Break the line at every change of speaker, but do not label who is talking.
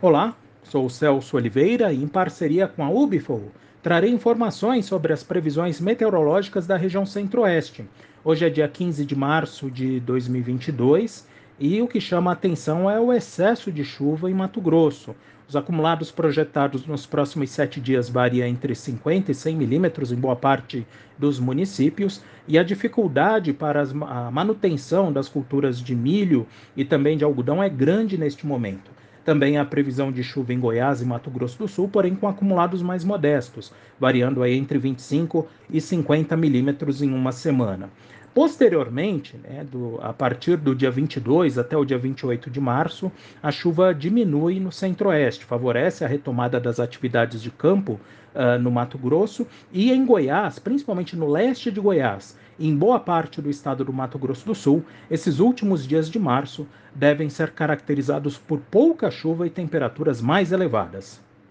Olá, sou Celso Oliveira e, em parceria com a Ubifol, trarei informações sobre as previsões meteorológicas da região Centro-Oeste. Hoje é dia 15 de março de 2022 e o que chama a atenção é o excesso de chuva em Mato Grosso. Os acumulados projetados nos próximos sete dias variam entre 50 e 100 milímetros em boa parte dos municípios e a dificuldade para a manutenção das culturas de milho e também de algodão é grande neste momento. Também há previsão de chuva em Goiás e Mato Grosso do Sul, porém com acumulados mais modestos, variando aí entre 25 e 50 milímetros em uma semana. Posteriormente, né, do, a partir do dia 22 até o dia 28 de março, a chuva diminui no centro-oeste, favorece a retomada das atividades de campo uh, no Mato Grosso e em Goiás, principalmente no leste de Goiás, em boa parte do estado do Mato Grosso do Sul, esses últimos dias de março devem ser caracterizados por pouca chuva e temperaturas mais elevadas.